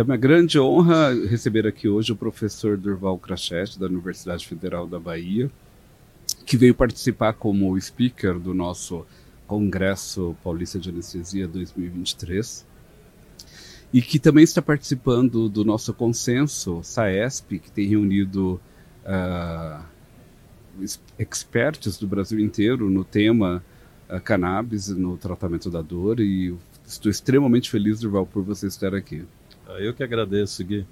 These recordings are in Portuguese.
É uma grande honra receber aqui hoje o professor Durval Crachete, da Universidade Federal da Bahia, que veio participar como speaker do nosso Congresso Paulista de Anestesia 2023 e que também está participando do nosso consenso SAESP, que tem reunido uh, experts do Brasil inteiro no tema uh, cannabis, no tratamento da dor, e estou extremamente feliz, Durval, por você estar aqui. Eu que agradeço, Gui.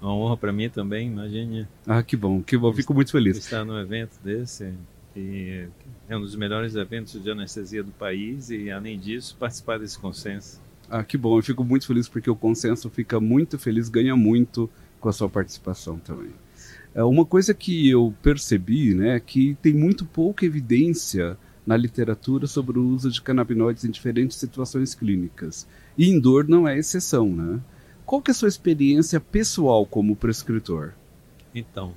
Uma honra para mim também, imagine. Ah, que bom, que bom, fico muito feliz. Estar num evento desse, e é um dos melhores eventos de anestesia do país, e além disso, participar desse consenso. Ah, que bom. Eu fico muito feliz porque o consenso fica muito feliz, ganha muito com a sua participação também. É uma coisa que eu percebi, né, é que tem muito pouca evidência na literatura sobre o uso de canabinoides em diferentes situações clínicas. E em dor não é exceção, né? Qual que é a sua experiência pessoal como prescritor? Então,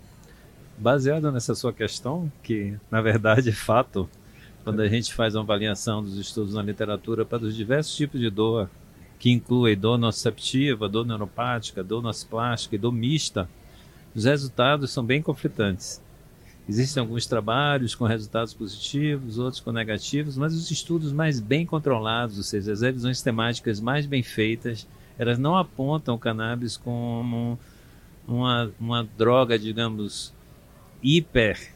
baseado nessa sua questão, que na verdade é fato, quando a gente faz uma avaliação dos estudos na literatura para os diversos tipos de dor que inclui dor nociceptiva, dor neuropática, dor nociplástica e dor mista, os resultados são bem conflitantes. Existem alguns trabalhos com resultados positivos, outros com negativos, mas os estudos mais bem controlados, ou seja, as revisões temáticas mais bem feitas, elas não apontam o cannabis como uma, uma droga, digamos, hiper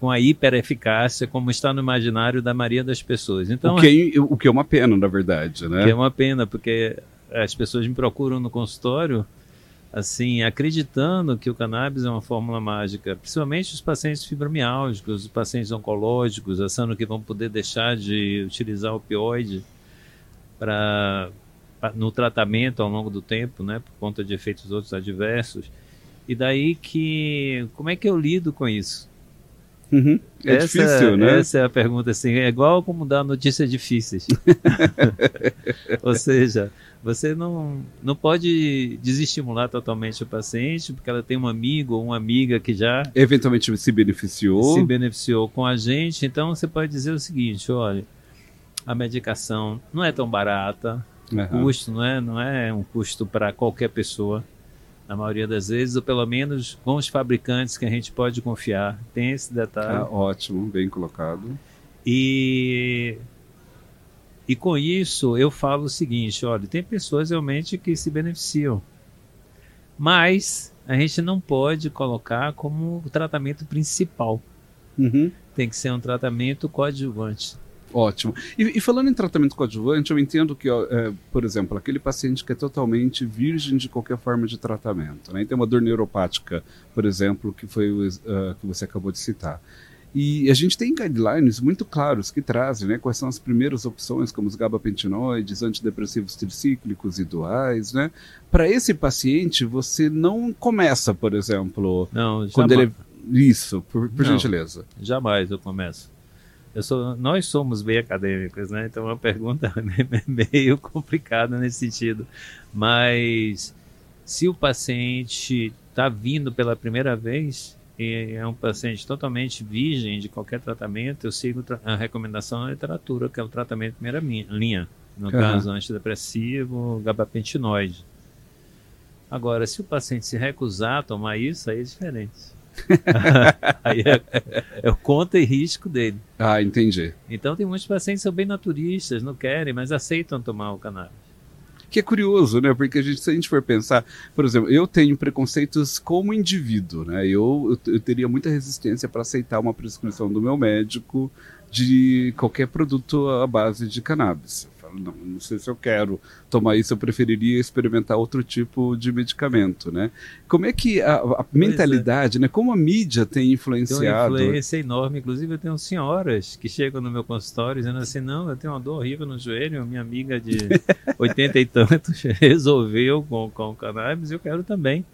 com a hipereficácia, como está no imaginário da maioria das pessoas. Então, o, que é, o que é uma pena, na verdade, né? Que é uma pena, porque as pessoas me procuram no consultório, assim, acreditando que o cannabis é uma fórmula mágica, principalmente os pacientes fibromiálgicos, os pacientes oncológicos, achando que vão poder deixar de utilizar opioide para no tratamento ao longo do tempo, né, por conta de efeitos outros adversos. E daí que como é que eu lido com isso? Uhum. É essa, difícil, né? Essa é a pergunta, assim, é igual como dar notícias difíceis. Ou seja, você não, não pode desestimular totalmente o paciente, porque ela tem um amigo ou uma amiga que já... Eventualmente se beneficiou. Se beneficiou com a gente, então você pode dizer o seguinte, olha, a medicação não é tão barata, uhum. custo não é, não é um custo para qualquer pessoa, na maioria das vezes, ou pelo menos com os fabricantes que a gente pode confiar. Tem esse detalhe. Ah, ótimo, bem colocado. E, e com isso eu falo o seguinte: olha, tem pessoas realmente que se beneficiam, mas a gente não pode colocar como o tratamento principal. Uhum. Tem que ser um tratamento coadjuvante. Ótimo. E, e, falando em tratamento coadjuvante, eu entendo que, é, por exemplo, aquele paciente que é totalmente virgem de qualquer forma de tratamento, né? E tem uma dor neuropática, por exemplo, que foi o uh, que você acabou de citar. E a gente tem guidelines muito claros que trazem né, quais são as primeiras opções, como os gabapentinoides, antidepressivos tricíclicos e duais. Né? Para esse paciente, você não começa, por exemplo, não, quando ele. Isso, por, por não, gentileza. Jamais eu começo. Sou, nós somos bem acadêmicos, né? Então é uma pergunta meio complicada nesse sentido. Mas se o paciente está vindo pela primeira vez e é um paciente totalmente virgem de qualquer tratamento, eu sigo a recomendação da literatura, que é o tratamento primeira linha. No uhum. caso, antidepressivo, gabapentinoide. Agora, se o paciente se recusar a tomar isso, aí é diferente. Aí é, é, o conta e risco dele. Ah, entendi. Então tem muitos pacientes que são bem naturistas, não querem, mas aceitam tomar o cannabis. Que é curioso, né? Porque a gente, se a gente for pensar, por exemplo, eu tenho preconceitos como indivíduo, né? Eu, eu, eu teria muita resistência para aceitar uma prescrição do meu médico de qualquer produto à base de cannabis não, não sei se eu quero tomar isso, eu preferiria experimentar outro tipo de medicamento, né? Como é que a, a mentalidade, é. né? Como a mídia tem influenciado? Tem uma influência enorme, inclusive eu tenho senhoras que chegam no meu consultório dizendo assim, não, eu tenho uma dor horrível no joelho, minha amiga de 80 e tantos resolveu com, com o cannabis, eu quero também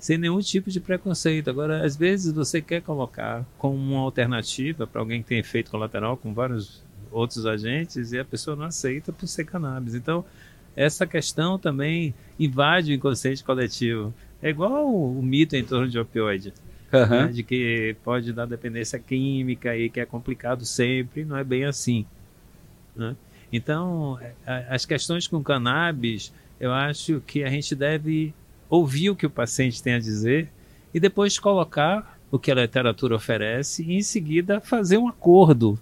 sem nenhum tipo de preconceito. Agora, às vezes você quer colocar como uma alternativa para alguém que tem efeito colateral com vários outros agentes e a pessoa não aceita por ser cannabis. Então, essa questão também invade o inconsciente coletivo. É igual o, mito em torno de opioide. Uhum. Né, de que pode dar dependência química e que é complicado sempre, não é bem assim. Né? Então, as questões com cannabis, eu acho que a gente deve ouvir o que o paciente tem a dizer e depois colocar o que a literatura oferece e em seguida fazer um acordo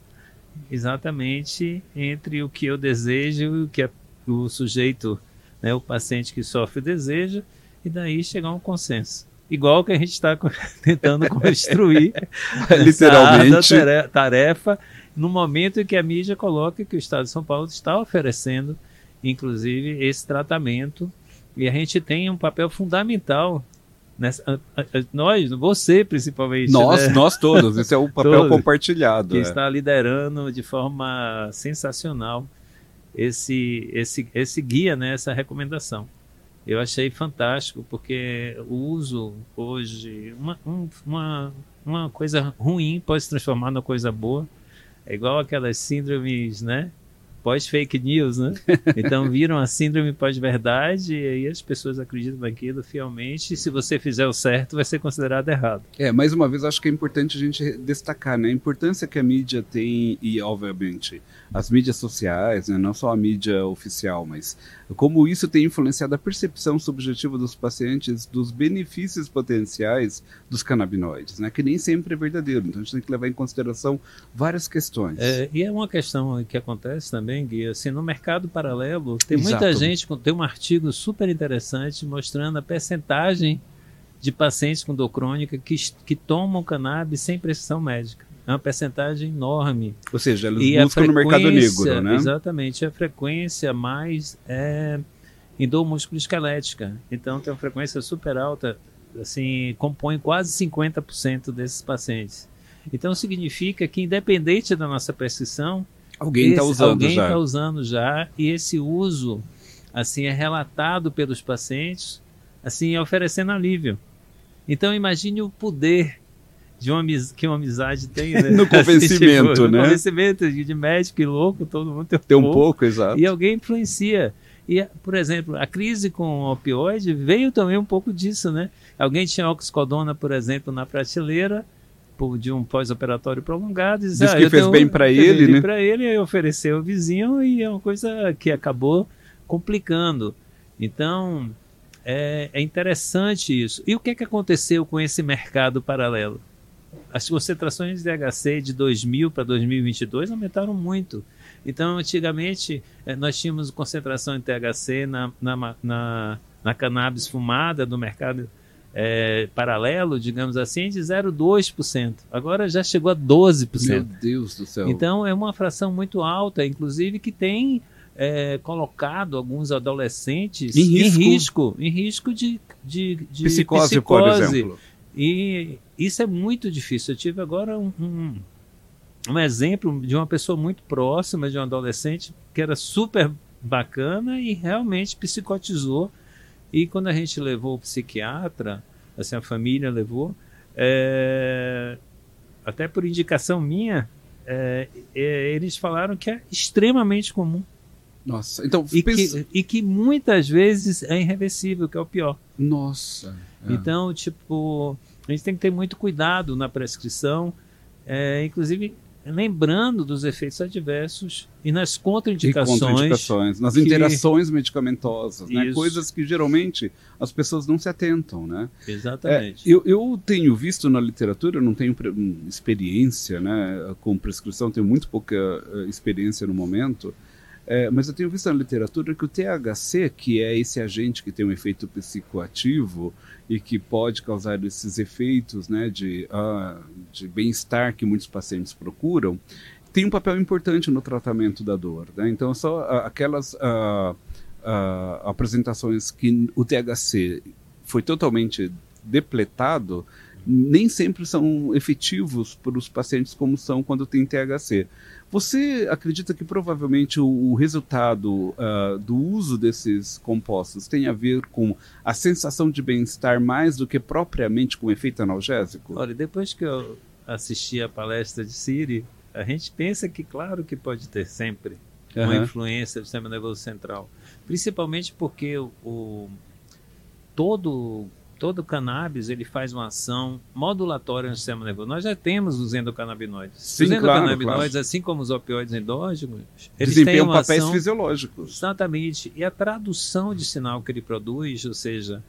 exatamente entre o que eu desejo e o que o sujeito, né, o paciente que sofre deseja e daí chegar a um consenso. Igual que a gente está tentando construir literalmente tarefa no momento em que a mídia coloca que o Estado de São Paulo está oferecendo, inclusive, esse tratamento e a gente tem um papel fundamental Nessa, nós, você principalmente. Nós, né? nós todos, esse é o papel todos, compartilhado. Que é. está liderando de forma sensacional esse, esse, esse guia, né, essa recomendação. Eu achei fantástico, porque o uso hoje, uma, um, uma, uma coisa ruim pode se transformar numa coisa boa. É igual aquelas síndromes, né? Pós-fake news, né? Então viram a síndrome pós-verdade e aí as pessoas acreditam naquilo fielmente e se você fizer o certo vai ser considerado errado. É, mais uma vez acho que é importante a gente destacar, né? A importância que a mídia tem e obviamente as mídias sociais, né? Não só a mídia oficial, mas como isso tem influenciado a percepção subjetiva dos pacientes dos benefícios potenciais dos canabinoides, né? Que nem sempre é verdadeiro. Então a gente tem que levar em consideração várias questões. É, e é uma questão que acontece também, Assim, no mercado paralelo, tem Exato. muita gente, tem um artigo super interessante mostrando a percentagem de pacientes com dor crônica que, que tomam cannabis sem prescrição médica. É uma percentagem enorme. Ou seja, eles e buscam no mercado negro, né? Exatamente. A frequência mais é em dor músculo-esquelética. Então tem uma frequência super alta, assim, compõe quase 50% desses pacientes. Então significa que independente da nossa prescrição, alguém está usando alguém já. está usando já e esse uso assim é relatado pelos pacientes, assim oferecendo alívio. Então imagine o poder de uma que uma amizade tem, né? no convencimento, assim, tipo, né? No convencimento de, médico e louco, todo mundo tem um, tem um pouco, pouco, exato. E alguém influencia. E, por exemplo, a crise com o opioide veio também um pouco disso, né? Alguém tinha oxicodona, por exemplo, na prateleira de um pós-operatório prolongado. Diz, Diz ah, que fez tenho, bem para ele, né? para ele, aí ofereceu ao vizinho e é uma coisa que acabou complicando. Então, é, é interessante isso. E o que, é que aconteceu com esse mercado paralelo? as concentrações de THC de 2000 para 2022 aumentaram muito. Então, antigamente, eh, nós tínhamos concentração de THC na, na, na, na cannabis fumada do mercado é, paralelo, digamos assim, de 0,2%. Agora já chegou a 12%. Meu Deus do céu. Então, é uma fração muito alta, inclusive, que tem é, colocado alguns adolescentes em risco, em risco, em risco de, de, de psicose, psicose, por exemplo. E isso é muito difícil. Eu tive agora um, um, um, exemplo de uma pessoa muito próxima, de um adolescente, que era super bacana e realmente psicotizou. E quando a gente levou o psiquiatra, assim, a família levou, é, até por indicação minha, é, é, eles falaram que é extremamente comum. Nossa, então e, pensa... que, e que muitas vezes é irreversível, que é o pior. Nossa. É. Então, tipo, a gente tem que ter muito cuidado na prescrição, é, inclusive lembrando dos efeitos adversos e nas contraindicações. E contraindicações nas que... interações medicamentosas, né? coisas que geralmente as pessoas não se atentam. Né? Exatamente. É, eu, eu, tenho visto na literatura, eu não tenho experiência né, com prescrição, tenho muito pouca uh, experiência no momento, é, mas eu tenho visto na literatura que o THC, que é esse agente que tem um efeito psicoativo e que pode causar esses efeitos né, de, uh, de bem-estar que muitos pacientes procuram, tem um papel importante no tratamento da dor. Né? Então, só uh, aquelas uh, apresentações que o THC foi totalmente depletado, nem sempre são efetivos para os pacientes como são quando tem THC. Você acredita que provavelmente o, o resultado uh, do uso desses compostos tem a ver com a sensação de bem-estar mais do que propriamente com o efeito analgésico? Olha, depois que eu assisti a palestra de Siri, a gente pensa que, claro, que pode ter sempre uhum. uma influência do sistema nervoso central, principalmente porque o, o todo todo cannabis ele faz uma ação modulatória no sistema nervoso. Nós já temos os endocannabinoides. Sim, os endocannabinoides, claro, claro. assim como os opioides endógenos, eles Desempenham têm uma papéis ação... fisiológicos. Exatamente. E a tradução de sinal que ele produz, ou seja,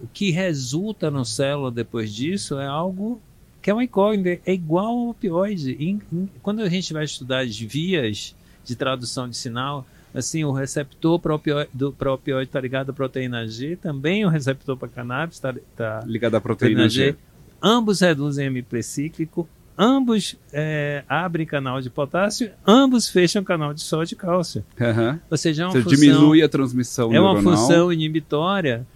o que resulta no célula depois disso é algo que é uma incógnita, é igual ao opioide. E, quando a gente vai estudar as vias de tradução de sinal, assim, o receptor para opioide, opioide está ligado à proteína G, também o receptor para cannabis está tá ligado à proteína, G. G. Ambos reduzem MP cíclico, ambos é, abrem canal de potássio, ambos fecham canal de sódio e cálcio. Uhum. Ou seja, é uma Você função, diminui a transmissão É uma neuronal. função inibitória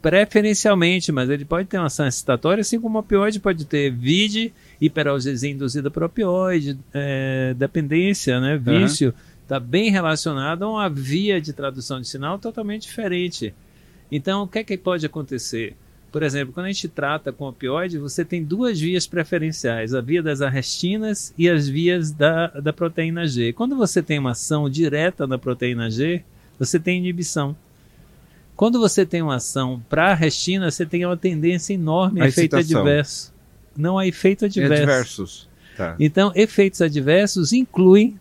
preferencialmente, mas ele pode ter uma ação excitatória, assim como o opioide pode ter VID, hiperalgesia induzida por opioide, é, dependência, né, vício, está bem relacionado a uma via de tradução de sinal totalmente diferente. Então, o que é que pode acontecer? Por exemplo, quando a gente trata com opioide, você tem duas vias preferenciais, a via das arrestinas e as vias da, da proteína G. Quando você tem uma ação direta da proteína G, você tem inibição. Quando você tem uma ação para a restina, você tem uma tendência enorme a, A efeito excitação. adverso. Não há efeito adverso. Adversos. Tá. Então, efeitos adversos incluem,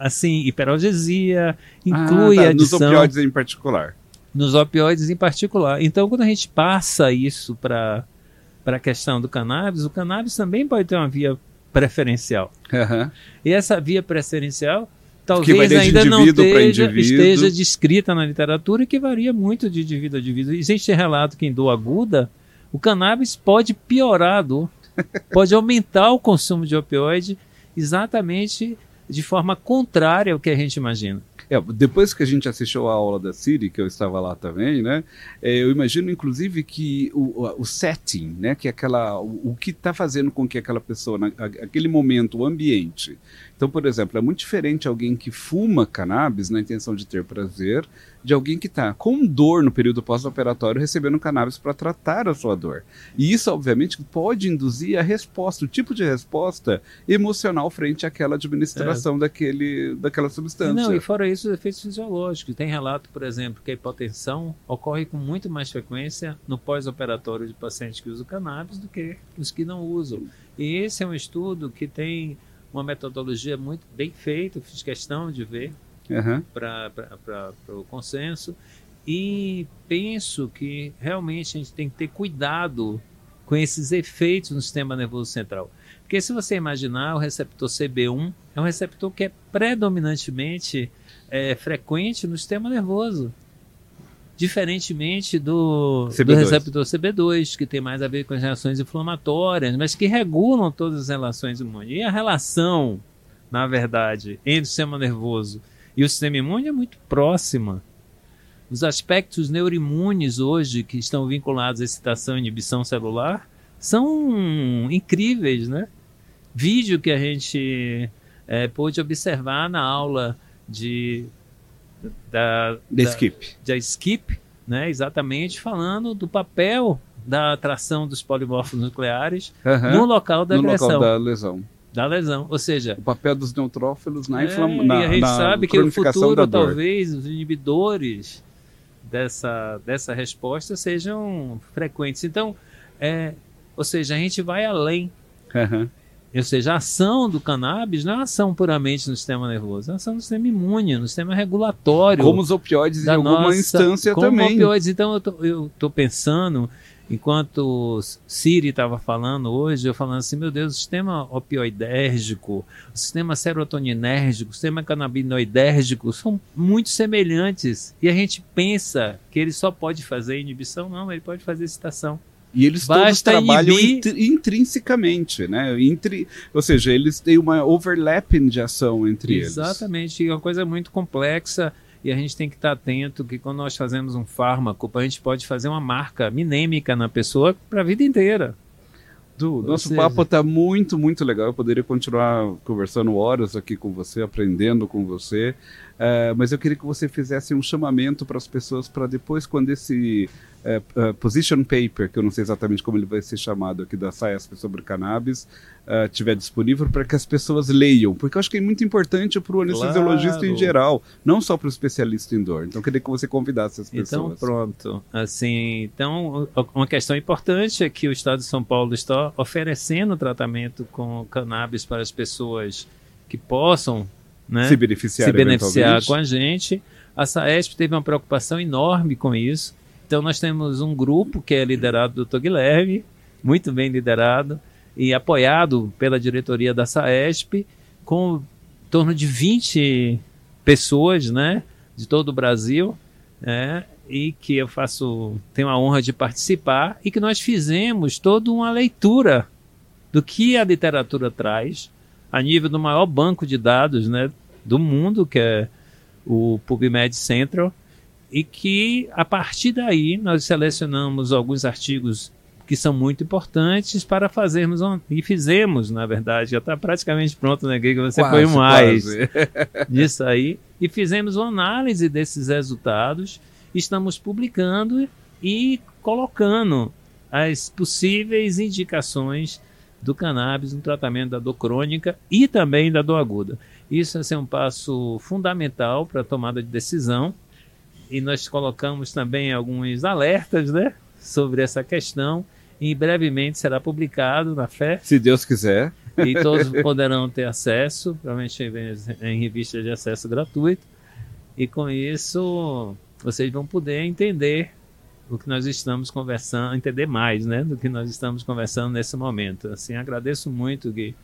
assim, hiperalgesia, inclui ah, tá. a Nos adição opioides em particular. nos opioides em particular. Então, quando a gente passa isso para a questão do cannabis, o cannabis também pode ter uma via preferencial. Aham. E essa via preferencial talvez ainda não esteja, esteja descrita na literatura e que varia muito de indivíduo a indivíduo. Existe relato que em dor aguda, o cannabis pode piorar a dor, pode aumentar o consumo de opioide exatamente de forma contrária ao que a gente imagina. É, depois que a gente assistiu a aula da Siri, que eu estava lá também, né? é, eu imagino, inclusive, que o, o- setting, né? Que é aquela, o, o que está fazendo com que aquela pessoa, na, aquele momento, o ambiente. Então, por exemplo, é muito diferente alguém que fuma cannabis na intenção de ter prazer, de alguém que está com dor no período pós-operatório recebendo cannabis para tratar a sua dor. E isso, obviamente, pode induzir a resposta, o tipo de resposta emocional frente àquela administração daquele, daquela substância. Não, e fora isso, os efeitos fisiológicos. Tem relato, por exemplo, que a hipotensão ocorre com muito mais frequência no pós-operatório de pacientes que usam cannabis do que os que não usam. E esse é um estudo que tem uma metodologia muito bem feita, fiz questão de ver Aham. para o consenso. E penso que realmente a gente tem que ter cuidado com esses efeitos no sistema nervoso central. Porque se você imaginar, o receptor CB1 é um receptor que é predominantemente é, frequente no sistema nervoso. Diferentemente do, do CB2. receptor CB2, que tem mais a ver com as reações inflamatórias, mas que regulam todas as relações imunes. E a relação, na verdade, entre o sistema nervoso e o sistema imune é muito próxima. Os aspectos neuroimunes hoje que estão vinculados à excitação e inibição celular são incríveis, né? Vídeo que a gente é, pôde observar na aula de da, da, skip. da Skip, né? Exatamente falando do papel da atração dos polimorfos nucleares Aham. no local da no agressão, local da... da lesão. lesão. Ou seja, O papel dos neutrófilos na é, inflamação. E a gente sabe que o cronificação futuro, talvez, os inibidores dessa, dessa resposta sejam frequentes. Então, é, ou seja, a gente vai além. Aham. Ou seja, a ação do cannabis não é ação puramente no sistema nervoso, é ação no sistema imune, no sistema regulatório. Como os opioides em alguma nossa- instância como também. opioides. Então, eu tô pensando, enquanto Siri estava falando hoje, eu falando assim, meu Deus, o sistema opioidérgico, o sistema serotoninérgico, o sistema canabinoidérgico são muito semelhantes. E a gente pensa que ele só pode fazer inibição, não, ele pode fazer excitação. E eles todos Basta trabalham inibir- intri- intrinsecamente, né? Intri- Ou seja, eles têm uma overlapping de ação entre eles. Exatamente, é uma coisa muito complexa e a gente tem que estar atento que quando nós fazemos um fármaco, a gente pode fazer uma marca minêmica na pessoa para a vida inteira. Du, nosso seja- papo está muito, muito legal. Eu poderia continuar conversando horas aqui com você, aprendendo com você. Uh, mas eu queria que você fizesse um chamamento para as pessoas para depois, quando esse uh, uh, position paper, que eu não sei exatamente como ele vai ser chamado aqui da SAESP sobre cannabis, estiver disponível para que as pessoas leiam, porque eu acho que é muito importante para o anestesiologista claro. em geral, não só para o especialista em dor. Então eu queria que você convidasse as então, pessoas. Então pronto, assim, então uma questão importante é que o Estado de São Paulo está oferecendo tratamento com cannabis para as pessoas que possam né, se beneficiar, se beneficiar com a gente. A SAESP teve uma preocupação enorme com isso. Então nós temos um grupo que é liderado do Dr. Guilherme, muito bem liderado e apoiado pela diretoria da SAESP, com em torno de 20 pessoas, né, de todo o Brasil, né, e que eu faço, tenho a honra de participar e que nós fizemos toda uma leitura do que a literatura traz a nível do maior banco de dados, né, do mundo, que é o PubMed Central, e que a partir daí nós selecionamos alguns artigos que são muito importantes para fazermos e fizemos, na verdade, já está praticamente pronto, né, que você quase, foi mais disso aí e fizemos uma análise desses resultados, estamos publicando e colocando as possíveis indicações do cannabis no tratamento da dor crônica e também da dor aguda. Isso é um passo fundamental para a tomada de decisão e nós colocamos também alguns alertas né, sobre essa questão e brevemente será publicado na fé. Se Deus quiser. E todos poderão ter acesso, provavelmente em revista de acesso gratuito. E com isso vocês vão poder entender o que nós estamos conversando, entender mais, né, do que nós estamos conversando nesse momento. Assim, agradeço muito Gui,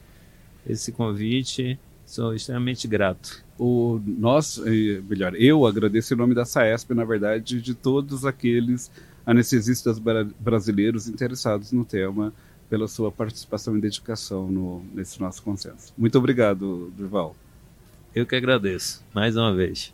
esse convite Sou extremamente grato. O nós, eh, melhor, eu agradeço em nome da SAESP, na verdade, de todos aqueles anestesistas brasileiros interessados no tema, pela sua participação e dedicação no, nesse nosso consenso. Muito obrigado, Durval. Eu que agradeço, mais uma vez.